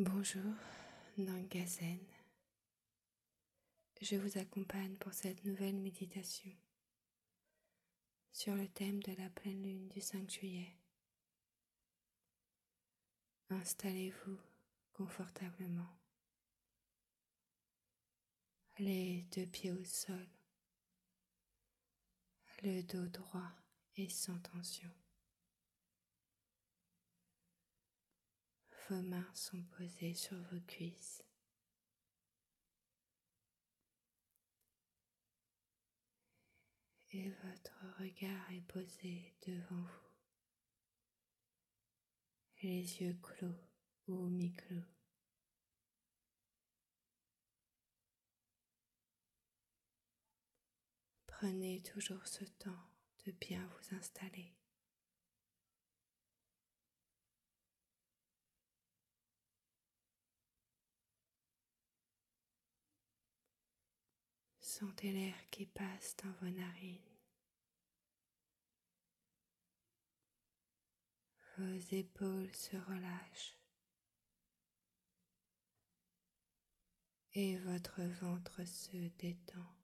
Bonjour, Nangazen. Je vous accompagne pour cette nouvelle méditation sur le thème de la pleine lune du 5 juillet. Installez-vous confortablement, les deux pieds au sol, le dos droit et sans tension. Vos mains sont posées sur vos cuisses. Et votre regard est posé devant vous, les yeux clos ou mi-clos. Prenez toujours ce temps de bien vous installer. Sentez l'air qui passe dans vos narines. Vos épaules se relâchent et votre ventre se détend.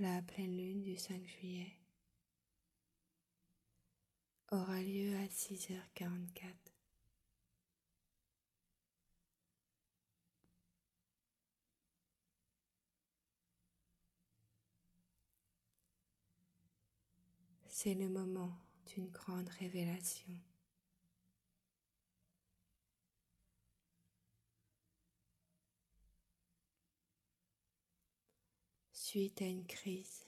La pleine lune du 5 juillet aura lieu à 6h44. C'est le moment d'une grande révélation. Suite à une crise,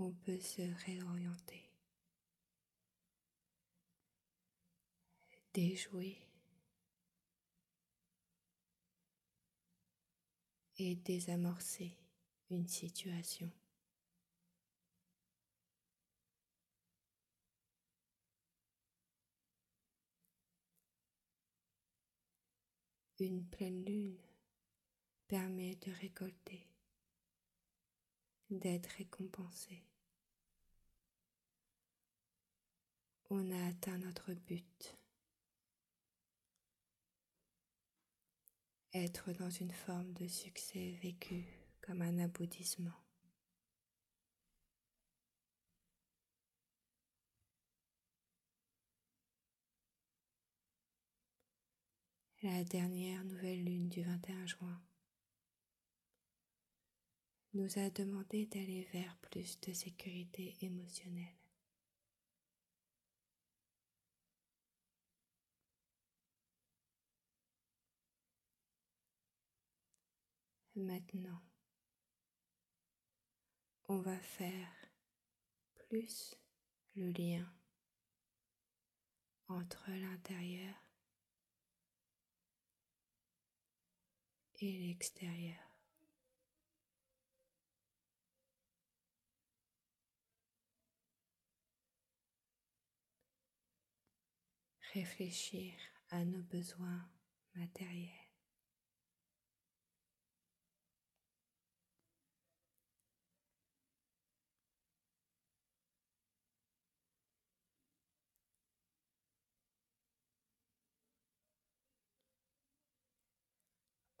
on peut se réorienter, déjouer et désamorcer une situation. Une pleine lune permet de récolter, d'être récompensé. On a atteint notre but. Être dans une forme de succès vécu comme un aboutissement. La dernière nouvelle lune du 21 juin nous a demandé d'aller vers plus de sécurité émotionnelle. Maintenant, on va faire plus le lien entre l'intérieur et l'extérieur. Réfléchir à nos besoins matériels.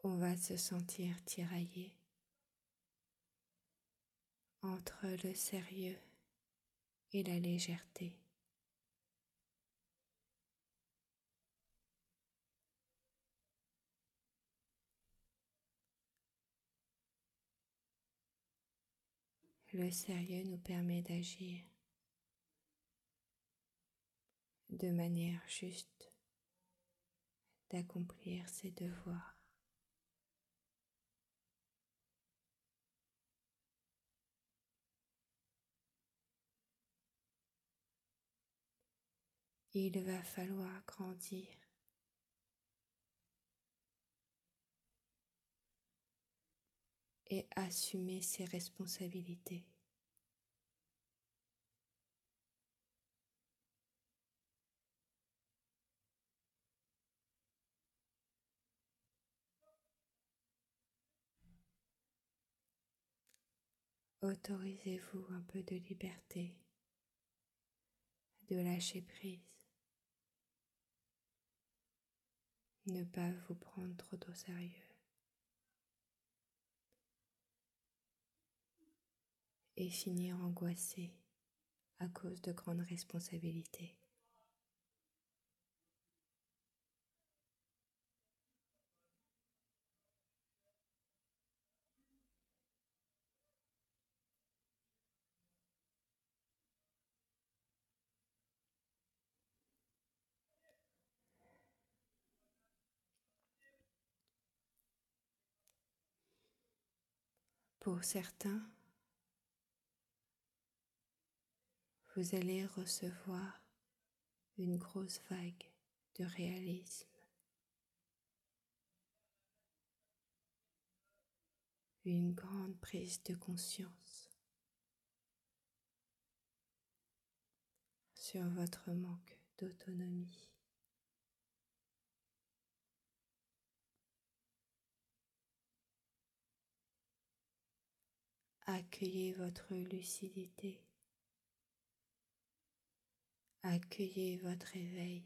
On va se sentir tiraillé entre le sérieux et la légèreté. Le sérieux nous permet d'agir de manière juste, d'accomplir ses devoirs. Il va falloir grandir et assumer ses responsabilités. Autorisez-vous un peu de liberté, de lâcher prise, ne pas vous prendre trop au sérieux. Et finir angoissé à cause de grandes responsabilités. Pour certains, vous allez recevoir une grosse vague de réalisme, une grande prise de conscience sur votre manque d'autonomie. Accueillez votre lucidité. Accueillez votre éveil.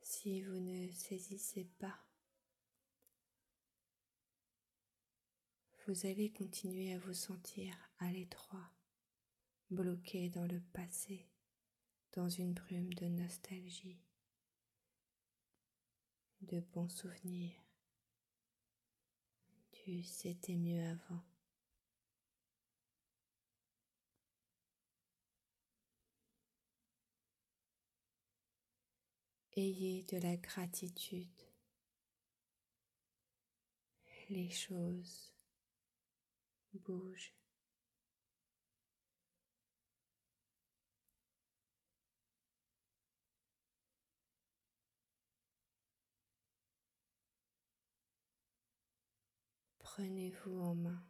Si vous ne saisissez pas vous allez continuer à vous sentir à l'étroit, bloqué dans le passé, dans une brume de nostalgie, de bons souvenirs, du c'était mieux avant. Ayez de la gratitude. Les choses bouge. Prenez-vous en main.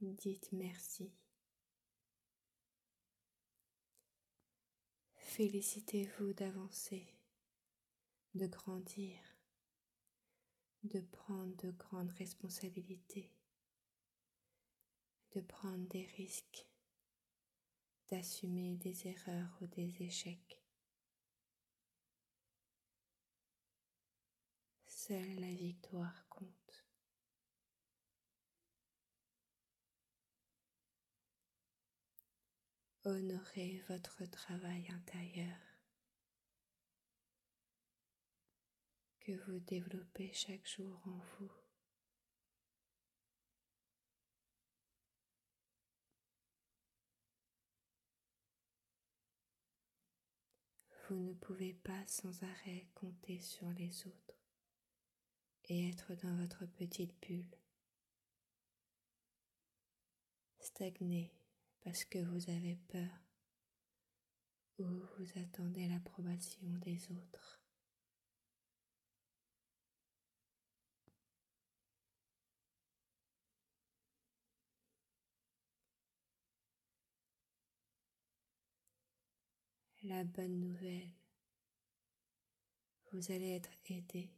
Dites merci. Félicitez-vous d'avancer, de grandir de prendre de grandes responsabilités, de prendre des risques, d'assumer des erreurs ou des échecs. Seule la victoire compte. Honorez votre travail intérieur. que vous développez chaque jour en vous. Vous ne pouvez pas sans arrêt compter sur les autres et être dans votre petite bulle. Stagner parce que vous avez peur ou vous attendez l'approbation des autres. la bonne nouvelle. Vous allez être aidé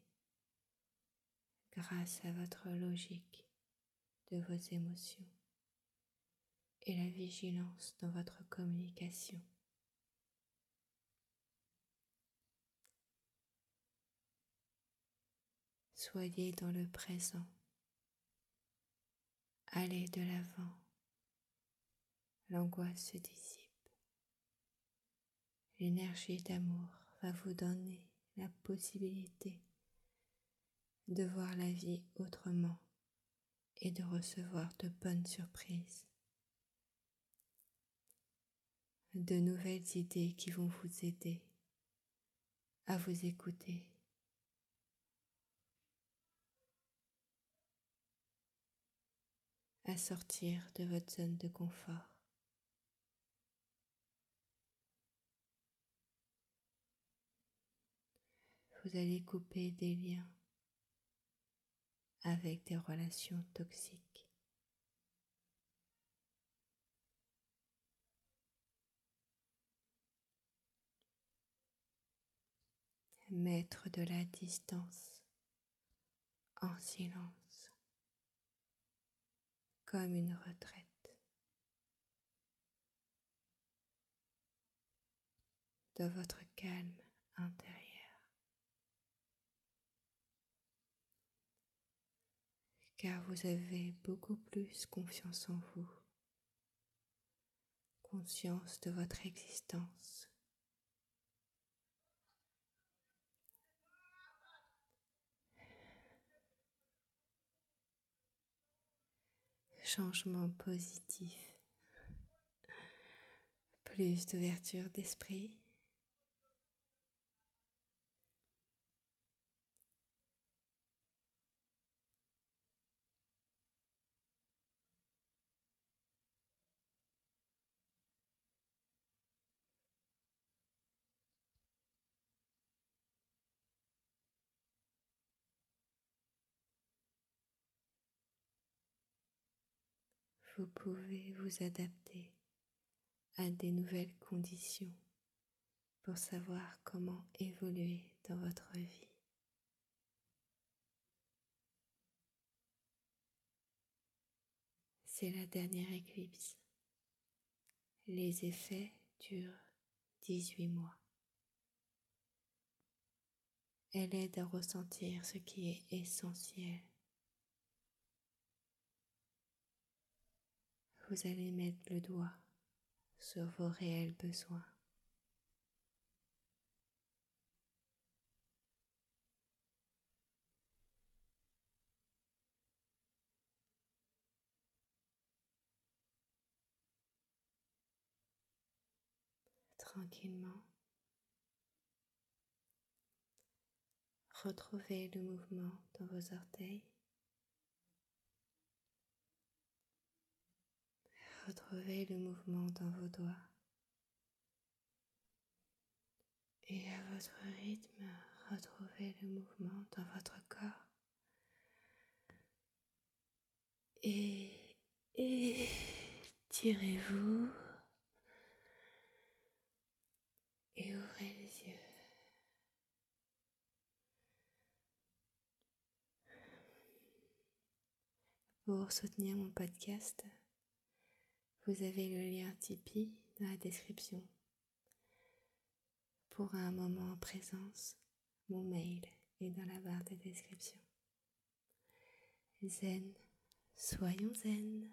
grâce à votre logique de vos émotions et la vigilance dans votre communication. Soyez dans le présent. Allez de l'avant. L'angoisse se dissipe l'énergie d'amour va vous donner la possibilité de voir la vie autrement et de recevoir de bonnes surprises, de nouvelles idées qui vont vous aider à vous écouter. à sortir de votre zone de confort. vous allez couper des liens avec des relations toxiques. Mettre de la distance en silence, comme une retraite de votre calme intérieur. Car vous avez beaucoup plus confiance en vous, conscience de votre existence. Changement positif, plus d'ouverture d'esprit. Vous pouvez vous adapter à des nouvelles conditions pour savoir comment évoluer dans votre vie. C'est la dernière éclipse. Les effets durent 18 mois. Elle aide à ressentir ce qui est essentiel vous allez mettre le doigt sur vos réels besoins. Tranquillement, retrouvez le mouvement dans vos orteils. Retrouvez le mouvement dans vos doigts. Et à votre rythme, retrouvez le mouvement dans votre corps. Et, et tirez-vous et ouvrez les yeux. Pour soutenir mon podcast, vous avez le lien Tipeee dans la description. Pour un moment en présence, mon mail est dans la barre de description. Zen, soyons zen.